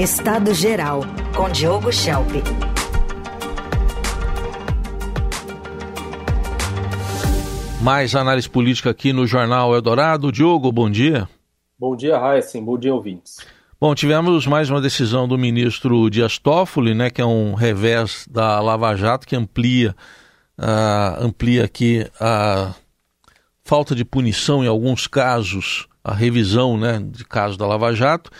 Estado Geral, com Diogo Schelp. Mais análise política aqui no Jornal Eldorado. Diogo, bom dia. Bom dia, Raíssen. Bom dia, ouvintes. Bom, tivemos mais uma decisão do ministro Dias Toffoli, né, que é um revés da Lava Jato, que amplia, uh, amplia aqui a falta de punição em alguns casos, a revisão né, de casos da Lava Jato,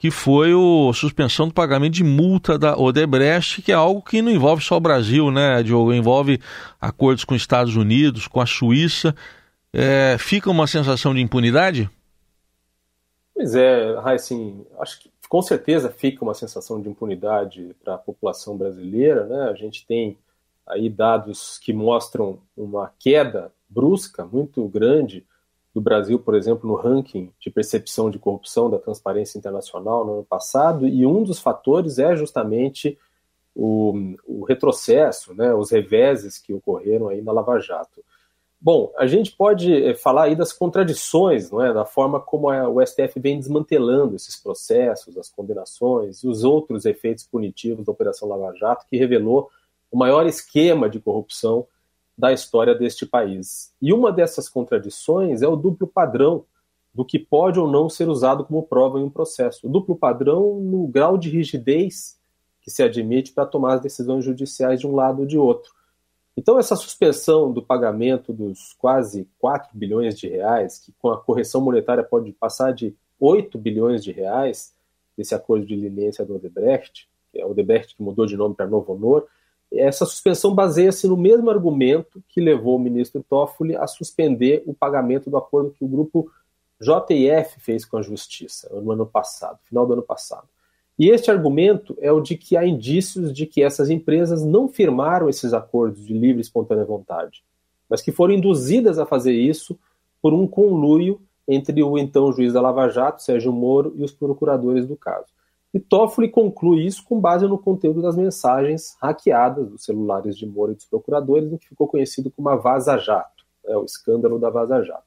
que foi a suspensão do pagamento de multa da Odebrecht, que é algo que não envolve só o Brasil, né, Diogo? Envolve acordos com os Estados Unidos, com a Suíça. É, fica uma sensação de impunidade? Pois é, assim, acho que com certeza fica uma sensação de impunidade para a população brasileira, né? A gente tem aí dados que mostram uma queda brusca muito grande do Brasil, por exemplo, no ranking de percepção de corrupção da Transparência Internacional no ano passado, e um dos fatores é justamente o, o retrocesso, né, os reveses que ocorreram aí na Lava Jato. Bom, a gente pode eh, falar aí das contradições, não é, da forma como a, o STF vem desmantelando esses processos, as condenações e os outros efeitos punitivos da Operação Lava Jato, que revelou o maior esquema de corrupção da história deste país. E uma dessas contradições é o duplo padrão do que pode ou não ser usado como prova em um processo. O duplo padrão no grau de rigidez que se admite para tomar as decisões judiciais de um lado ou de outro. Então, essa suspensão do pagamento dos quase 4 bilhões de reais, que com a correção monetária pode passar de 8 bilhões de reais, desse acordo de leniência do Odebrecht, que é o Odebrecht que mudou de nome para Novo Honor, essa suspensão baseia-se no mesmo argumento que levou o ministro Toffoli a suspender o pagamento do acordo que o grupo JF fez com a Justiça no ano passado, final do ano passado. E este argumento é o de que há indícios de que essas empresas não firmaram esses acordos de livre e espontânea vontade, mas que foram induzidas a fazer isso por um conluio entre o então juiz da Lava Jato, Sérgio Moro, e os procuradores do caso. E Toffoli conclui isso com base no conteúdo das mensagens hackeadas dos celulares de Moro e dos procuradores, no que ficou conhecido como a Vaza Jato, é o escândalo da Vaza Jato.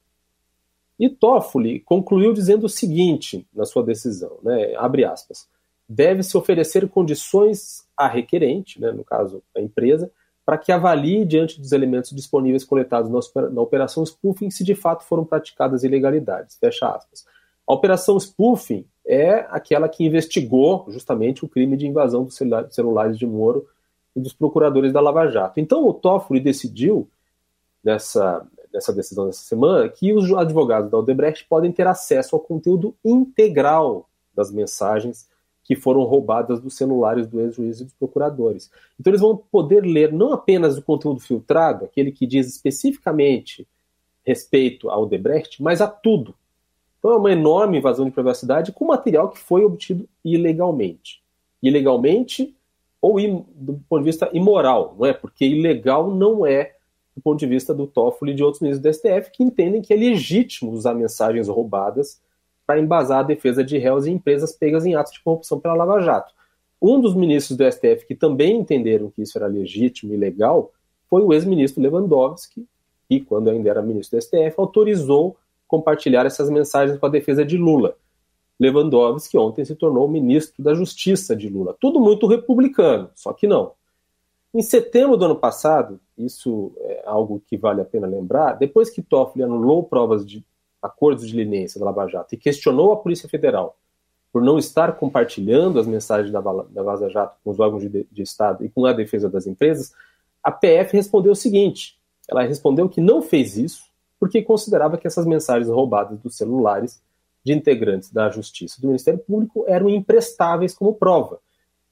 E Toffoli concluiu dizendo o seguinte na sua decisão, né, abre aspas, deve-se oferecer condições a requerente, né, no caso a empresa, para que avalie diante dos elementos disponíveis coletados na operação spoofing se de fato foram praticadas ilegalidades. Fecha aspas. A operação spoofing é aquela que investigou justamente o crime de invasão dos celulares de Moro e dos procuradores da Lava Jato. Então o Toffoli decidiu, nessa, nessa decisão dessa semana, que os advogados da Odebrecht podem ter acesso ao conteúdo integral das mensagens que foram roubadas dos celulares do ex-juiz e dos procuradores. Então eles vão poder ler não apenas o conteúdo filtrado, aquele que diz especificamente respeito ao Debrecht, mas a tudo. Então é uma enorme invasão de privacidade com material que foi obtido ilegalmente. Ilegalmente ou do ponto de vista imoral, não é? Porque ilegal não é do ponto de vista do Toffoli e de outros ministros do STF que entendem que é legítimo usar mensagens roubadas para embasar a defesa de réus e empresas pegas em atos de corrupção pela Lava Jato. Um dos ministros do STF que também entenderam que isso era legítimo e legal foi o ex-ministro Lewandowski, que, quando ainda era ministro do STF, autorizou compartilhar essas mensagens com a defesa de Lula. Lewandowski ontem se tornou ministro da Justiça de Lula. Tudo muito republicano, só que não. Em setembro do ano passado, isso é algo que vale a pena lembrar, depois que Toffoli anulou provas de acordos de leniência da Lava Jato e questionou a Polícia Federal por não estar compartilhando as mensagens da, da Vaza Jato com os órgãos de, de Estado e com a defesa das empresas, a PF respondeu o seguinte: ela respondeu que não fez isso porque considerava que essas mensagens roubadas dos celulares de integrantes da Justiça do Ministério Público eram imprestáveis como prova.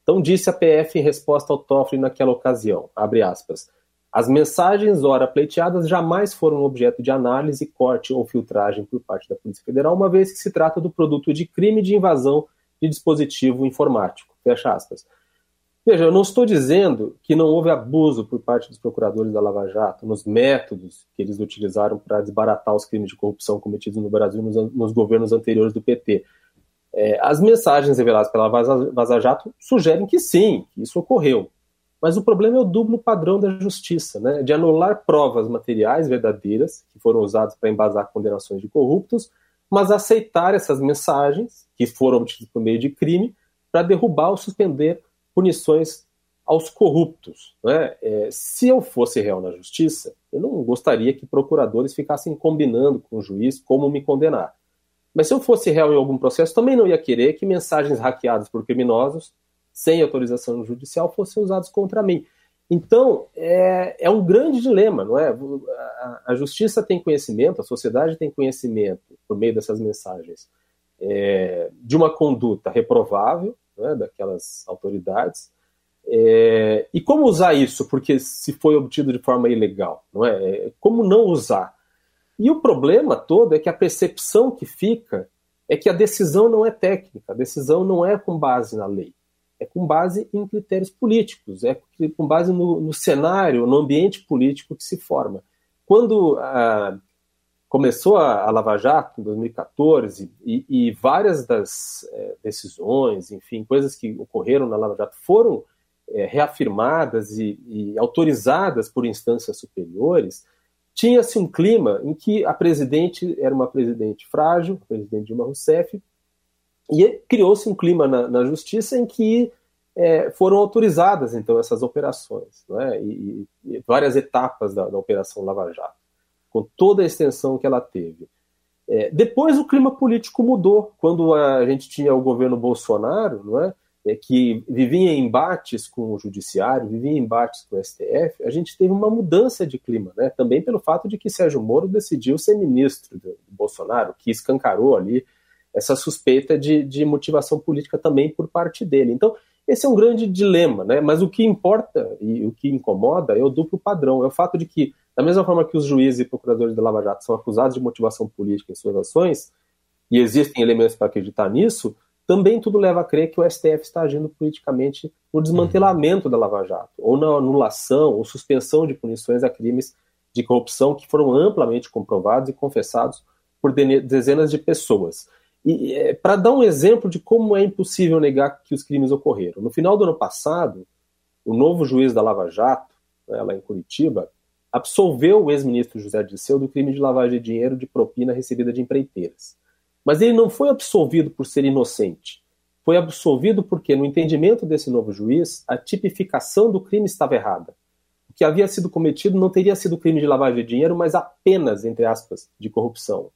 Então disse a PF em resposta ao Toffoli naquela ocasião, aspas, as mensagens ora pleiteadas jamais foram objeto de análise, corte ou filtragem por parte da Polícia Federal, uma vez que se trata do produto de crime de invasão de dispositivo informático. Fecha aspas. Veja, eu não estou dizendo que não houve abuso por parte dos procuradores da Lava Jato nos métodos que eles utilizaram para desbaratar os crimes de corrupção cometidos no Brasil nos, nos governos anteriores do PT. É, as mensagens reveladas pela Vaza, Jato sugerem que sim, que isso ocorreu. Mas o problema é o duplo padrão da justiça, né? de anular provas materiais verdadeiras, que foram usadas para embasar condenações de corruptos, mas aceitar essas mensagens, que foram obtidas por meio de crime, para derrubar ou suspender punições aos corruptos. Né? É, se eu fosse réu na justiça, eu não gostaria que procuradores ficassem combinando com o juiz como me condenar. Mas se eu fosse réu em algum processo, também não ia querer que mensagens hackeadas por criminosos, sem autorização judicial, fossem usadas contra mim. Então, é, é um grande dilema, não é? A, a, justiça tem conhecimento, a sociedade tem conhecimento, por meio dessas mensagens, é, de uma conduta reprovável é, daquelas autoridades, é, e como usar isso? Porque se foi obtido de forma ilegal, não é? é? Como não usar? E o problema todo é que a percepção que fica é que a decisão não é técnica, a decisão não é com base na lei, é com base em critérios políticos, é com base no, no cenário, no ambiente político que se forma. Quando ah, começou a, a, Lava Jato, em 2014, e, e várias das é, decisões, enfim, coisas que ocorreram na Lava Jato foram é, reafirmadas e, e, autorizadas por instâncias superiores, tinha-se um clima em que a presidente era uma presidente frágil, a presidente Dilma Rousseff, e criou-se um clima na, na, justiça em que é, foram autorizadas então essas operações, é? e, e, várias etapas da, da, Operação Lava Jato, com toda a extensão que ela teve. É, depois o clima político mudou, quando a gente tinha o governo Bolsonaro, não é? é, que vivia em embates com o judiciário, vivia em embates com o STF, a gente teve uma mudança de clima, né? também pelo fato de que Sérgio Moro decidiu ser ministro do, do Bolsonaro, que escancarou ali essa suspeita de, de, motivação política também por parte dele. Então, esse é um grande dilema, né? mas o que importa e o que incomoda é o duplo padrão, é o fato de que, da mesma forma que os juízes e procuradores da Lava Jato são acusados de motivação política em suas ações, e existem elementos para acreditar nisso, também tudo leva a crer que o STF está agindo politicamente no desmantelamento da Lava Jato, ou na anulação ou suspensão de punições a crimes de corrupção que foram amplamente comprovados e confessados por dezenas de pessoas. E é, para dar um exemplo de como é impossível negar que os crimes ocorreram, no final do ano passado, o novo juiz da Lava Jato, né, lá em Curitiba, absolveu o ex-ministro José Dirceu do crime de lavagem de dinheiro de propina recebida de empreiteiras. Mas ele não foi absolvido por ser inocente. Foi absolvido porque, no entendimento desse novo juiz, a tipificação do crime estava errada. O que havia sido cometido não teria sido crime de lavagem de dinheiro, mas apenas, entre aspas, de corrupção.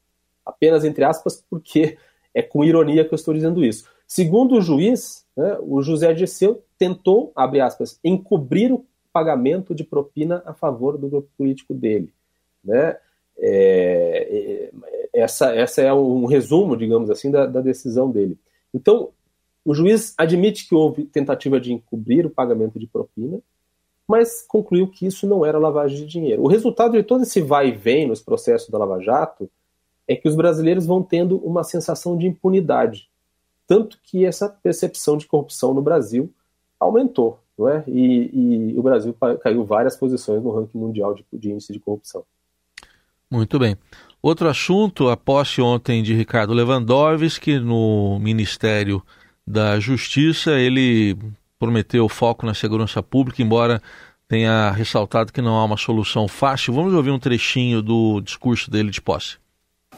Apenas, entre aspas, porque é com ironia que eu estou dizendo isso. Segundo o juiz, né, o José Dirceu tentou, abre aspas, encobrir o pagamento de propina a favor do grupo político dele. Né? É, é, essa, essa é um resumo, digamos assim, da, da decisão dele. Então, o juiz admite que houve tentativa de encobrir o pagamento de propina, mas concluiu que isso não era lavagem de dinheiro. O resultado de todo esse vai e vem nos processos da Lava Jato é que os brasileiros vão tendo uma sensação de impunidade. Tanto que essa percepção de corrupção no Brasil aumentou, não é? E, e o Brasil caiu várias posições no ranking mundial de, de índice de corrupção. Muito bem. Outro assunto, a posse ontem de Ricardo Lewandowski no Ministério da Justiça, ele prometeu foco na segurança pública, embora tenha ressaltado que não há uma solução fácil. Vamos ouvir um trechinho do discurso dele de posse.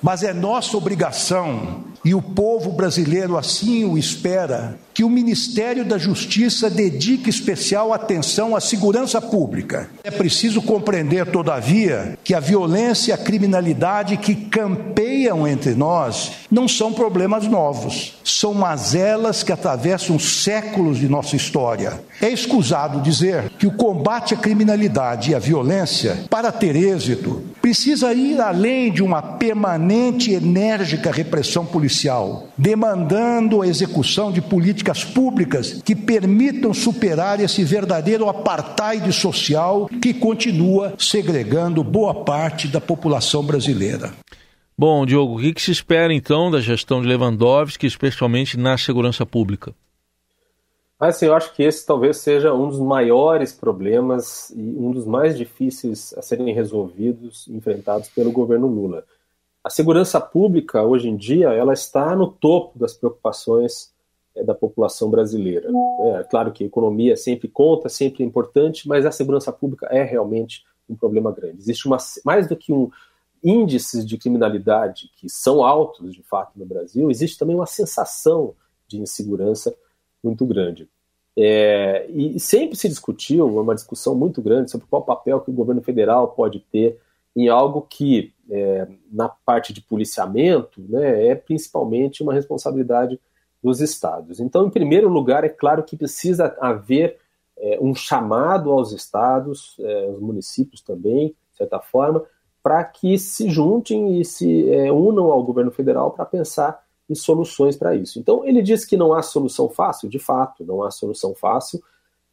Mas é nossa obrigação, e o povo brasileiro assim o espera, que o Ministério da Justiça dedique especial atenção à segurança pública. É preciso compreender, todavia, que a violência e a criminalidade que campeiam entre nós não são problemas novos, são mazelas que atravessam séculos de nossa história. É escusado dizer que o combate à criminalidade e à violência, para ter êxito, precisa ir além de uma permanente e enérgica repressão policial, demandando a execução de políticas públicas que permitam superar esse verdadeiro apartheid social que continua segregando boa parte da população brasileira. Bom, Diogo, o que, se espera então da gestão de Lewandowski, especialmente na segurança pública? Assim, eu acho que esse talvez seja um dos maiores problemas e um dos mais difíceis a serem resolvidos, enfrentados pelo governo Lula. A segurança pública, hoje em dia, ela está no topo das preocupações é, da população brasileira. É claro que a economia sempre conta, sempre é importante, mas a segurança pública é realmente um problema grande. Existe uma, mais do que um índices de criminalidade que são altos, de fato, no Brasil, existe também uma sensação de insegurança muito grande. É, e sempre se discutiu, uma discussão muito grande sobre qual papel que o governo federal pode ter em algo que, é, na parte de policiamento, né, é principalmente uma responsabilidade dos estados. Então, em primeiro lugar, é claro que precisa haver é, um chamado aos estados, é, aos municípios também, de certa forma, para que se juntem e se é, unam ao governo federal para pensar em soluções para isso. Então, ele diz que não há solução fácil, de fato, não há solução fácil,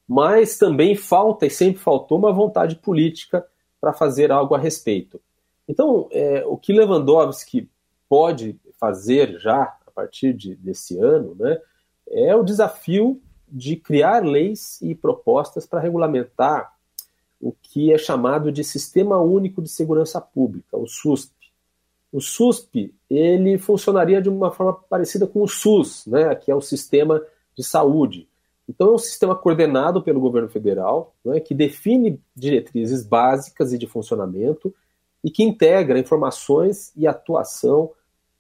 mas também falta e sempre faltou uma vontade política para fazer algo a respeito. Então, é, o que Lewandowski pode fazer já a partir de, desse ano né, é o desafio de criar leis e propostas para regulamentar o que é chamado de Sistema Único de Segurança Pública, o SUSP. O SUSP ele funcionaria de uma forma parecida com o SUS, né, que é o sistema de saúde. Então é um sistema coordenado pelo governo federal, né, que define diretrizes básicas e de funcionamento e que integra informações e atuação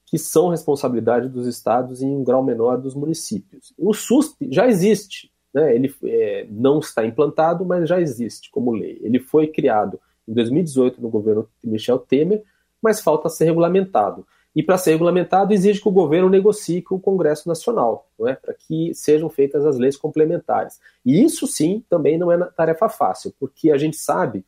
que são responsabilidade dos estados em um grau menor dos municípios. O SUSP já existe, né? ele é, não está implantado, mas já existe como lei. Ele foi criado em 2018 no governo Michel Temer, mas falta ser regulamentado. E para ser regulamentado, exige que o governo negocie com o Congresso Nacional, é? para que sejam feitas as leis complementares. E isso sim também não é tarefa fácil, porque a gente sabe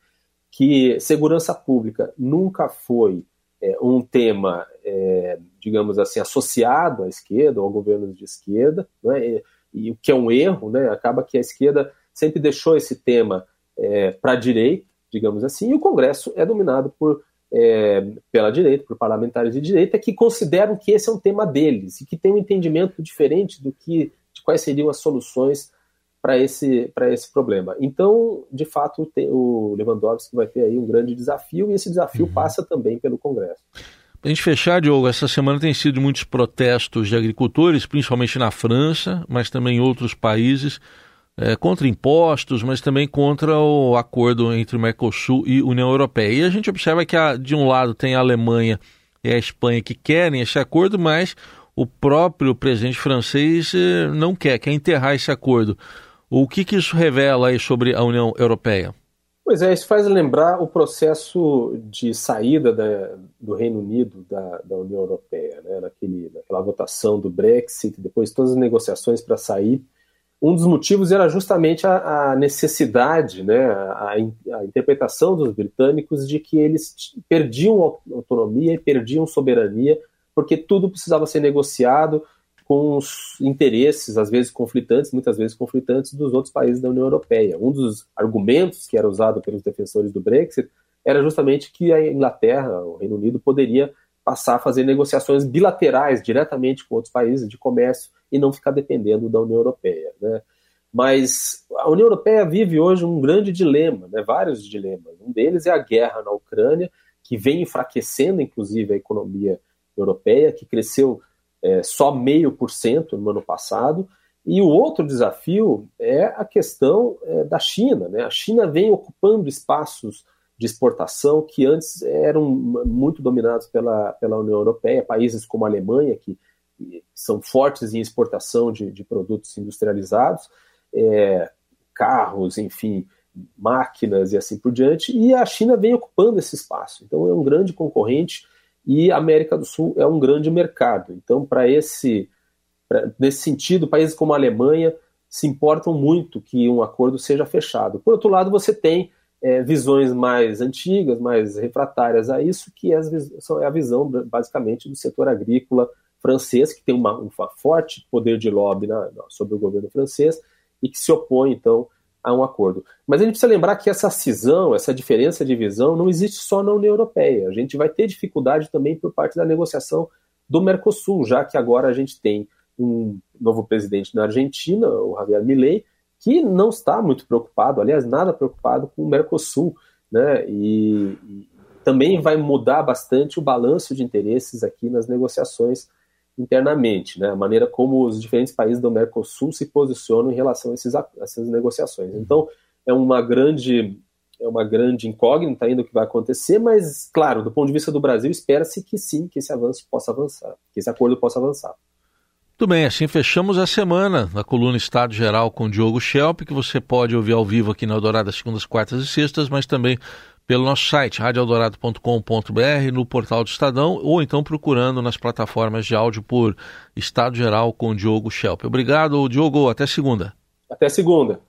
que segurança pública nunca foi é, um tema, é, digamos assim, associado à esquerda ou a governos de esquerda, né, e, e, o que é um erro, né, acaba que a esquerda sempre deixou esse tema é, para a direita, digamos assim, e o Congresso é dominado por, é, pela direita, por parlamentares de direita, que consideram que esse é um tema deles e que tem um entendimento diferente do que de quais seriam as soluções para esse, esse problema. Então, de fato, o Lewandowski vai ter aí um grande desafio e esse desafio uhum. passa também pelo Congresso. Para a gente fechar, Diogo, essa semana tem sido muitos protestos de agricultores, principalmente na França, mas também em outros países, é, contra impostos, mas também contra o acordo entre o Mercosul e União Europeia. E a gente observa que, a, de um lado, tem a Alemanha e a Espanha que querem esse acordo, mas o próprio presidente francês eh, não quer, quer enterrar esse acordo. O que, que isso revela aí sobre a União Europeia? Pois é, isso faz lembrar o processo de saída da, do Reino Unido da, da União Europeia, né? Naquele, naquela votação do Brexit, depois todas as negociações para sair. Um dos motivos era justamente a, a necessidade, né, a, a, interpretação dos britânicos de que eles perdiam autonomia e perdiam soberania, porque tudo precisava ser negociado, com os interesses, às vezes conflitantes, muitas vezes conflitantes, dos outros países da União Europeia. Um dos argumentos que era usado pelos defensores do Brexit era justamente que a Inglaterra, o Reino Unido, poderia passar a fazer negociações bilaterais diretamente com outros países de comércio e não ficar dependendo da União Europeia. Né? Mas a União Europeia vive hoje um grande dilema, né? vários dilemas. Um deles é a guerra na Ucrânia, que vem enfraquecendo, inclusive, a economia europeia, que cresceu é, só meio por cento no ano passado. E o outro desafio é a questão é, da China. Né? A China vem ocupando espaços de exportação que antes eram muito dominados pela, pela União Europeia, países como a Alemanha, que, são fortes em exportação de, de produtos industrializados, é, carros, enfim, máquinas e assim por diante, e a China vem ocupando esse espaço. Então é um grande concorrente e a América do Sul é um grande mercado. Então, para esse nesse sentido, países como a Alemanha se importam muito que um acordo seja fechado. Por outro lado, você tem é, visões mais antigas, mais refratárias a isso, que é, é a visão basicamente do setor agrícola francês, que tem uma, um forte poder de lobby na, sobre o governo francês e que se opõe, então, a um acordo. Mas a gente precisa lembrar que essa cisão, essa diferença de visão, não existe só na União Europeia. A gente vai ter dificuldade também por parte da negociação do Mercosul, já que agora a gente tem um novo presidente na Argentina, o Javier Milei, que não está muito preocupado, aliás, nada preocupado com o Mercosul, né? E, e também vai mudar bastante o balanço de interesses aqui nas negociações internamente, né? a maneira como os diferentes países do Mercosul se posicionam em relação a, esses, a essas negociações. Então, é uma grande é uma grande incógnita ainda o que vai acontecer, mas, claro, do ponto de vista do Brasil, espera-se que sim, que esse avanço possa avançar, que esse acordo possa avançar. Muito bem, assim fechamos a semana da coluna Estado Geral com Diogo Schelp, que você pode ouvir ao vivo aqui na Eldorado segundas, quartas e sextas, mas também pelo nosso site, radioeldorado.com.br, no portal do Estadão, ou então procurando nas plataformas de áudio por Estado Geral com Diogo Schelp. Obrigado, Diogo. Até segunda. Até segunda.